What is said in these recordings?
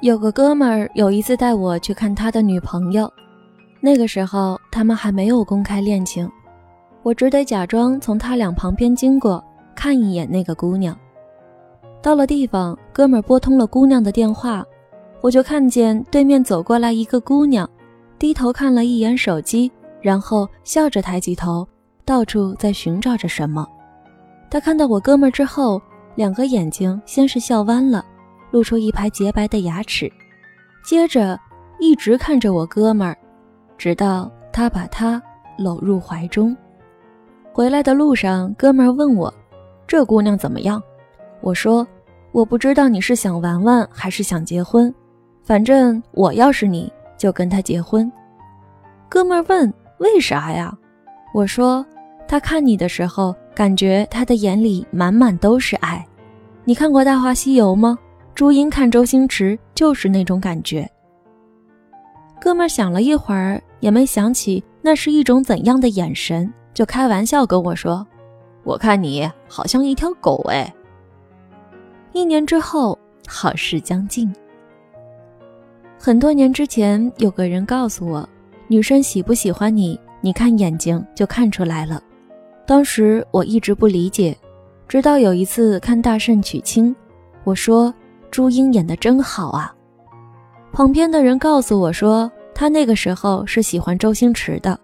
有个哥们儿有一次带我去看他的女朋友，那个时候他们还没有公开恋情，我只得假装从他俩旁边经过，看一眼那个姑娘。到了地方，哥们儿拨通了姑娘的电话，我就看见对面走过来一个姑娘，低头看了一眼手机，然后笑着抬起头，到处在寻找着什么。她看到我哥们儿之后，两个眼睛先是笑弯了。露出一排洁白的牙齿，接着一直看着我哥们儿，直到他把他搂入怀中。回来的路上，哥们儿问我：“这姑娘怎么样？”我说：“我不知道你是想玩玩还是想结婚，反正我要是你就跟他结婚。”哥们儿问：“为啥呀？”我说：“他看你的时候，感觉他的眼里满满都是爱。你看过《大话西游》吗？”朱茵看周星驰就是那种感觉。哥们想了一会儿，也没想起那是一种怎样的眼神，就开玩笑跟我说：“我看你好像一条狗哎。”一年之后，好事将近。很多年之前，有个人告诉我，女生喜不喜欢你，你看眼睛就看出来了。当时我一直不理解，直到有一次看《大圣娶亲》，我说。朱茵演的真好啊！旁边的人告诉我说，他那个时候是喜欢周星驰的。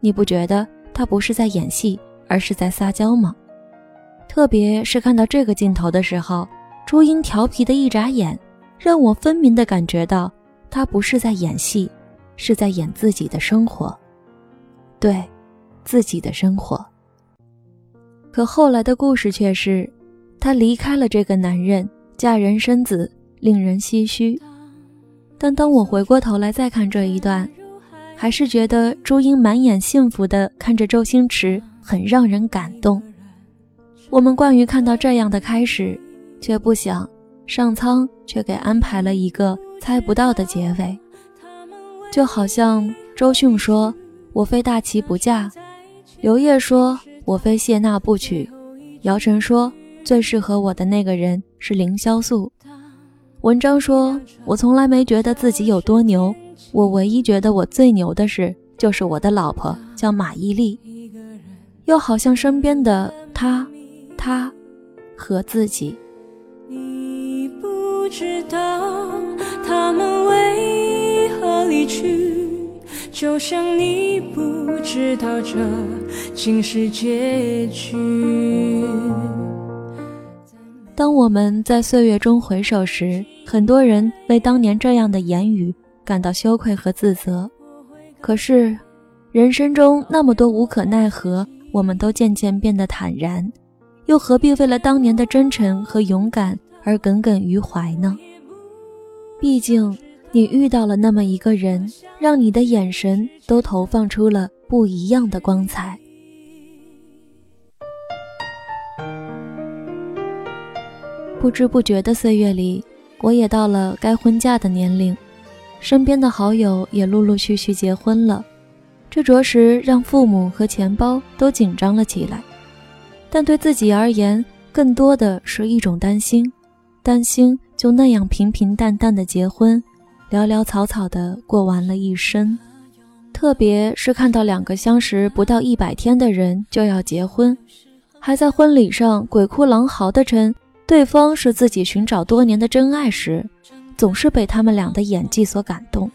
你不觉得他不是在演戏，而是在撒娇吗？特别是看到这个镜头的时候，朱茵调皮的一眨眼，让我分明的感觉到，他不是在演戏，是在演自己的生活。对，自己的生活。可后来的故事却是，他离开了这个男人。嫁人生子，令人唏嘘。但当我回过头来再看这一段，还是觉得朱茵满眼幸福的看着周星驰，很让人感动。我们惯于看到这样的开始，却不想上苍却给安排了一个猜不到的结尾。就好像周迅说：“我非大齐不嫁。”刘烨说：“我非谢娜不娶。”姚晨说。最适合我的那个人是凌潇肃。文章说：“我从来没觉得自己有多牛，我唯一觉得我最牛的事，就是我的老婆叫马伊琍。”又好像身边的他、他和自己。你不知道他们为何离去，就像你不知道这竟是结局。当我们在岁月中回首时，很多人为当年这样的言语感到羞愧和自责。可是，人生中那么多无可奈何，我们都渐渐变得坦然，又何必为了当年的真诚和勇敢而耿耿于怀呢？毕竟，你遇到了那么一个人，让你的眼神都投放出了不一样的光彩。不知不觉的岁月里，我也到了该婚嫁的年龄，身边的好友也陆陆续续结婚了，这着实让父母和钱包都紧张了起来。但对自己而言，更多的是一种担心，担心就那样平平淡淡的结婚，潦潦草草的过完了一生。特别是看到两个相识不到一百天的人就要结婚，还在婚礼上鬼哭狼嚎的称。对方是自己寻找多年的真爱时，总是被他们俩的演技所感动，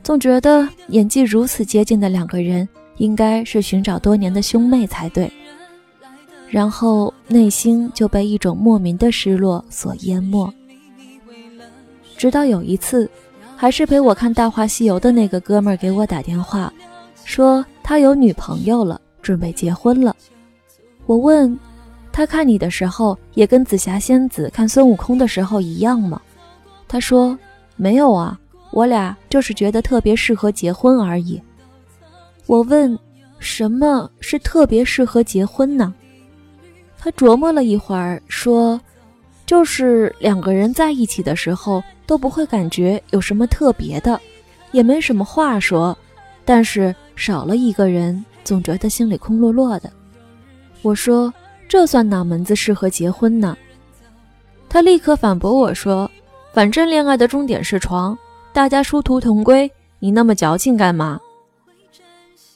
总觉得演技如此接近的两个人应该是寻找多年的兄妹才对，然后内心就被一种莫名的失落所淹没。直到有一次，还是陪我看《大话西游》的那个哥们儿给我打电话，说他有女朋友了，准备结婚了。我问。他看你的时候，也跟紫霞仙子看孙悟空的时候一样吗？他说没有啊，我俩就是觉得特别适合结婚而已。我问，什么是特别适合结婚呢？他琢磨了一会儿，说，就是两个人在一起的时候都不会感觉有什么特别的，也没什么话说，但是少了一个人，总觉得心里空落落的。我说。这算哪门子适合结婚呢？他立刻反驳我说：“反正恋爱的终点是床，大家殊途同归，你那么矫情干嘛？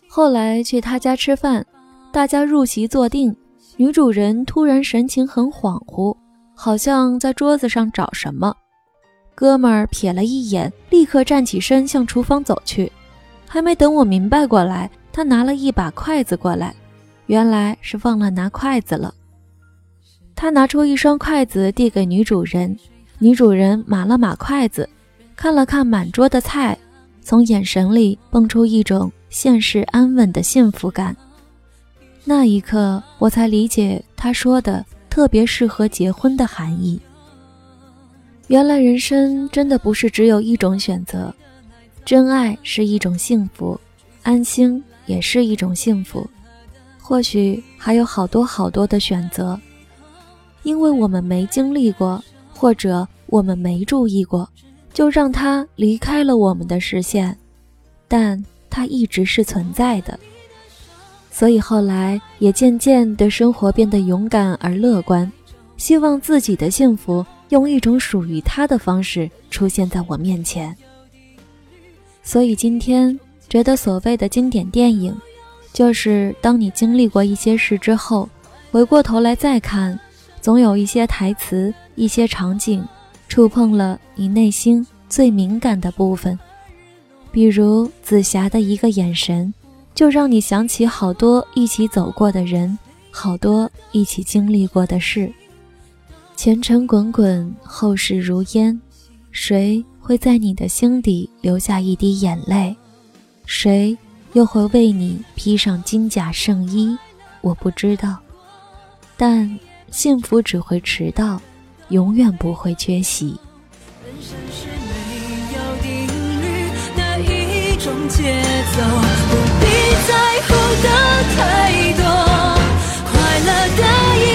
后来去他家吃饭，大家入席坐定，女主人突然神情很恍惚，好像在桌子上找什么。哥们儿瞥了一眼，立刻站起身向厨房走去。还没等我明白过来，他拿了一把筷子过来，原来是忘了拿筷子了。他拿出一双筷子递给女主人，女主人码了码筷子，看了看满桌的菜，从眼神里蹦出一种。现实安稳的幸福感。那一刻，我才理解他说的“特别适合结婚”的含义。原来人生真的不是只有一种选择，真爱是一种幸福，安心也是一种幸福。或许还有好多好多的选择，因为我们没经历过，或者我们没注意过，就让它离开了我们的视线。但。它一直是存在的，所以后来也渐渐对生活变得勇敢而乐观，希望自己的幸福用一种属于他的方式出现在我面前。所以今天觉得所谓的经典电影，就是当你经历过一些事之后，回过头来再看，总有一些台词、一些场景，触碰了你内心最敏感的部分。比如紫霞的一个眼神，就让你想起好多一起走过的人，好多一起经历过的事。前尘滚滚，后事如烟，谁会在你的心底留下一滴眼泪？谁又会为你披上金甲圣衣？我不知道，但幸福只会迟到，永远不会缺席。节奏不必在乎的太多，快乐的一。